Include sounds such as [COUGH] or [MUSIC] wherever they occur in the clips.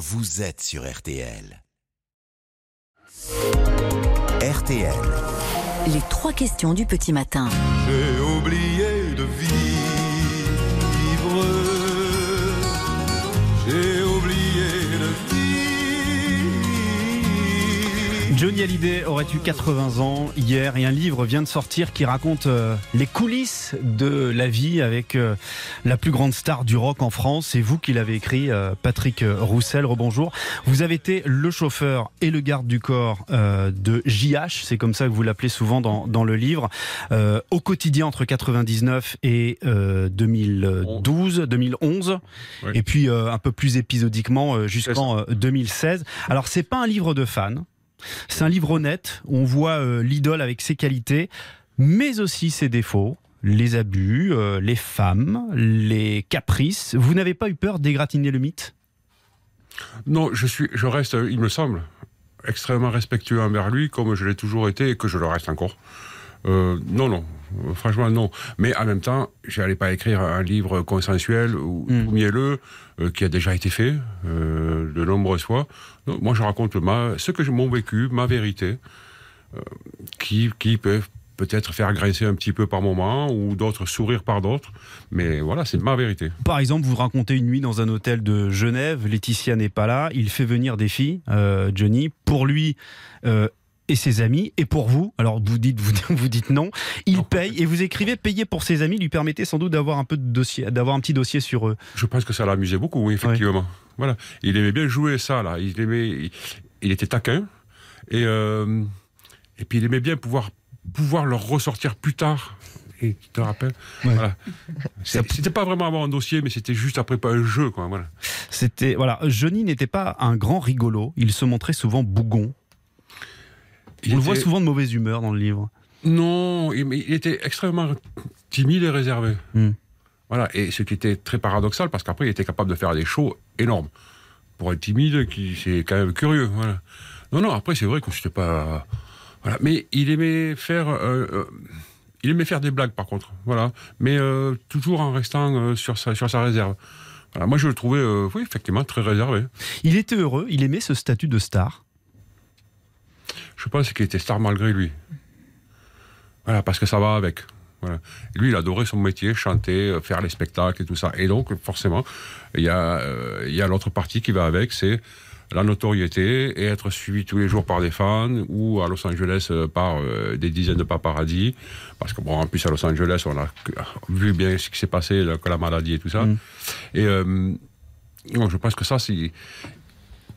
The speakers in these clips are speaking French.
vous êtes sur RTL. RTL. Les trois questions du petit matin. J'ai oublié Johnny Hallyday aurait eu 80 ans hier et un livre vient de sortir qui raconte euh, les coulisses de la vie avec euh, la plus grande star du rock en France. C'est vous qui l'avez écrit, euh, Patrick Roussel. Rebonjour. Vous avez été le chauffeur et le garde du corps de JH, c'est comme ça que vous l'appelez souvent dans, dans, le livre, au quotidien entre 99 et 2012, 2011, Oui. et puis un peu plus épisodiquement jusqu'en 2016. Alors c'est pas un livre de fans. C'est un livre honnête, on voit euh, l'idole avec ses qualités, mais aussi ses défauts, les abus, euh, les femmes, les caprices. Vous n'avez pas eu peur d'égratigner le mythe? Non, je, suis, je reste, il me semble, extrêmement respectueux envers lui, comme je l'ai toujours été et que je le reste encore. Euh, non, non, euh, franchement, non. Mais en même temps, je n'allais pas écrire un livre consensuel ou Mm. tout mielleux euh, qui a déjà été fait euh, de nombreuses fois. Moi, je raconte ma, ce que j'ai mon vécu, ma vérité, euh, qui, qui peut peut-être faire grincer un petit peu par moment ou d'autres sourire par d'autres. Mais voilà, c'est ma vérité. Par exemple, vous racontez une nuit dans un hôtel de Genève, Laetitia n'est pas là, il fait venir des filles, euh, Johnny, pour lui euh, et ses amis, et pour vous, alors vous dites, vous, [LAUGHS] vous dites non, il Non. paye, et vous écrivez payer pour ses amis lui permettait sans doute d'avoir un peu de dossier, d'avoir un petit dossier sur eux. Je pense que ça l'amusait beaucoup, oui, effectivement. Voilà. Il aimait bien jouer ça, là. Il aimait, il, il était taquin. Et, euh, et puis il aimait bien pouvoir, pouvoir le ressortir plus tard. Et tu te rappelles Ouais. Voilà. [LAUGHS] C'était pas vraiment avoir un dossier, mais c'était juste après pas un jeu, quoi. Voilà. C'était voilà, Johnny n'était pas un grand rigolo, il se montrait souvent bougon. Il On le voit souvent de mauvaise humeur dans le livre. Non, il, était extrêmement timide et réservé. Hmm. Voilà. Et ce qui était très paradoxal, parce qu'après, il était capable de faire des shows énormes. Pour être timide, c'est quand même curieux. Voilà. Non, non, après, c'est vrai que c'était pas. Voilà. Mais il aimait faire. euh, euh, il aimait faire des blagues, par contre. Voilà. Mais euh, toujours en restant sur, sa, sur sa réserve. Voilà. Moi, je le trouvais, oui, effectivement, très réservé. Il était heureux, il aimait ce statut de star. Je pense qu'il était star malgré lui. Voilà, parce que ça va avec. Voilà. Lui, il adorait son métier, chanter, euh, faire les spectacles et tout ça. Et donc, forcément, il y a, euh, il y a l'autre partie qui va avec, c'est la notoriété et être suivi tous les jours par des fans ou à Los Angeles euh, par euh, des dizaines de paparazzis. Parce que, bon, en plus, à Los Angeles, on a vu bien ce qui s'est passé, que la maladie et tout ça. Mm. Et non, je pense que ça, c'est.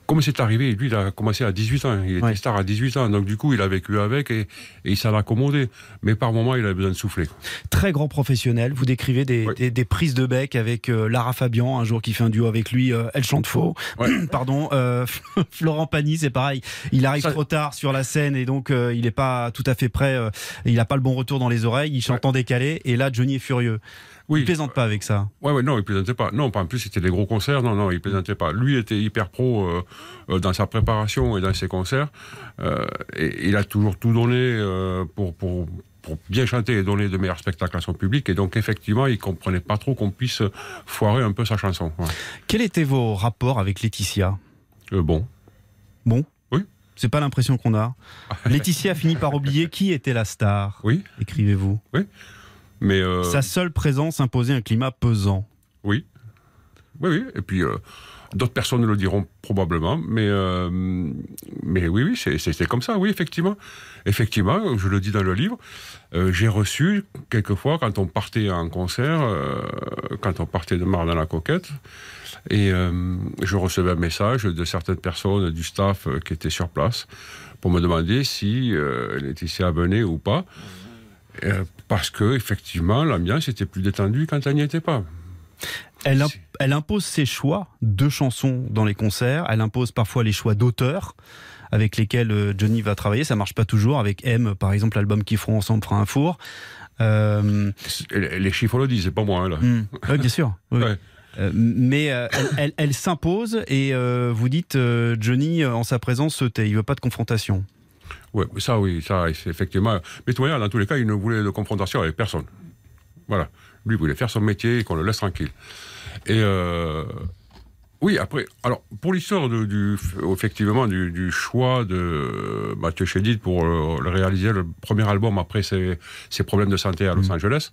Comme c'est arrivé, lui, il a commencé à 18 ans. Il était Ouais. star à 18 ans. Donc, du coup, il a vécu avec et, et il s'en a accommodé. Mais par moment, il avait besoin de souffler. Très grand professionnel. Vous décrivez des, Oui. des- des prises de bec avec euh, Lara Fabian, un jour qui fait un duo avec lui, euh, elle chante faux. Ouais. [CLEARS THROAT] Pardon. euh, [LAUGHS] Florent Pagny, c'est pareil. Il arrive Ça- trop tard sur la scène et donc il n'est pas tout à fait prêt. il n'a pas le bon retour dans les oreilles. Il chante en décalé et là Johnny est furieux. Il Oui. plaisante pas avec ça. Ouais, ouais, non, il plaisantait pas. Non, pas en plus, c'était des gros concerts. Non, non, il plaisantait pas. Lui était hyper pro euh, euh, dans sa préparation et dans ses concerts. Euh, et il a toujours tout donné euh, pour, pour, pour bien chanter et donner de meilleurs spectacles à son public. Et donc, effectivement, il comprenait pas trop qu'on puisse foirer un peu sa chanson. Ouais. Quels étaient vos rapports avec Laetitia? Bon. Bon? Oui. C'est pas l'impression qu'on a. [LAUGHS] Laetitia a fini par oublier qui était la star. Oui, Écrivez-vous. Mais. euh, Sa seule présence imposait un climat pesant. Oui. Oui, oui. Et puis, euh, d'autres personnes le diront probablement. Mais, euh, mais oui, oui, c'est- c'était comme ça, oui, effectivement. Effectivement, je le dis dans le livre, euh, j'ai reçu, quelquefois, quand on partait en concert, quand on partait de Mar dans la Coquette, et je recevais un message de certaines personnes du staff qui étaient sur place pour me demander si Laetitia venait ou pas. Euh, parce que effectivement, l'ambiance était plus détendue quand elle n'y était pas. Elle, imp- C'est- elle impose ses choix de chansons dans les concerts. Elle impose parfois les choix d'auteurs avec lesquels euh, Johnny va travailler. Ça marche pas toujours. Avec M, par exemple, l'album qu'ils feront ensemble fera un four. Euh, Les chiffres le disent, c'est pas moi. hein, Là. hmm, ouais, bien sûr. [LAUGHS] oui, oui. Ouais. Euh, mais euh, elle, elle- elle s'impose et vous dites Johnny en sa présence se tait. Il veut pas de confrontation. Ouais, ça oui, ça c'est effectivement. Mais tout dans tous les cas, il ne voulait de confrontation avec personne. Voilà. Lui voulait faire son métier et qu'on le laisse tranquille. Et euh, Oui, après, alors pour l'histoire du, effectivement du, du choix de Mathieu Chédid pour euh, le réaliser le premier album après ses, ses problèmes de santé à Los Angeles,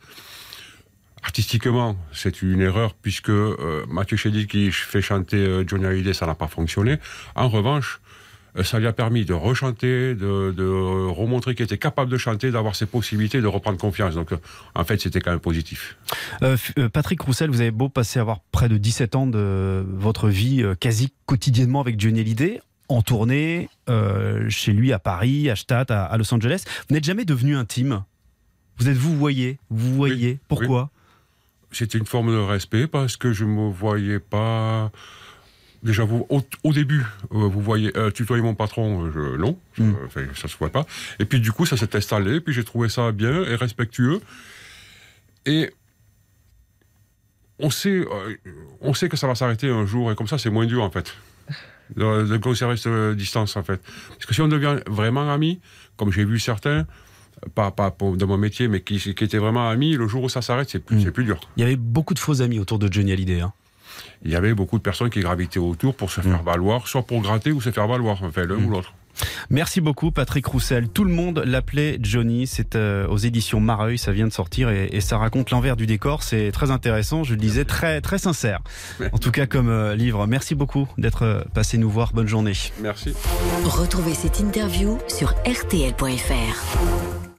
artistiquement c'est une erreur puisque euh, Mathieu Chédid qui fait chanter euh, Johnny Hallyday ça n'a pas fonctionné. En revanche, euh, ça lui a permis de rechanter, de, de remontrer qu'il était capable de chanter, d'avoir ses possibilités, de reprendre confiance. Donc euh, en fait c'était quand même positif. Euh, euh, Patrick Roussel, vous avez beau passer à avoir près de 17 ans de votre vie euh, quasi quotidiennement avec Johnny Hallyday, en tournée, euh, chez lui à Paris, à Stade, à, à Los Angeles. Vous n'êtes jamais devenu intime Vous êtes vous voyez, vous voyez. Pourquoi? C'était une forme de respect parce que je me voyais pas. Déjà, vous, au, au début, euh, vous voyez, euh, tutoyer mon patron, euh, je, non, je- Mm. ça se voit pas. Et puis, du coup, ça s'est installé, puis j'ai trouvé ça bien et respectueux. Et on sait, euh, on sait que ça va s'arrêter un jour, et comme ça, c'est moins dur, en fait, de, de conserver cette distance, en fait. Parce que si on devient vraiment amis, comme j'ai vu certains, pas, pas de mon métier, mais qui, qui étaient vraiment amis, le jour où ça s'arrête, c'est plus, Mm. c'est plus dur. Il y avait beaucoup de faux amis autour de Johnny Hallyday. hein. Il y avait beaucoup de personnes qui gravitaient autour pour se faire valoir, soit pour gratter ou se faire valoir, enfin l'un Mm. ou l'autre. Merci beaucoup Patrick Roussel. Tout le monde l'appelait Johnny. C'est euh, aux éditions Mareuil, ça vient de sortir et, et ça raconte l'envers du décor. C'est très intéressant, je le disais, très très sincère. [LAUGHS] En tout cas comme euh, livre. Merci beaucoup d'être euh, passé nous voir. Bonne journée. Merci. Retrouvez cette interview sur rtl.fr.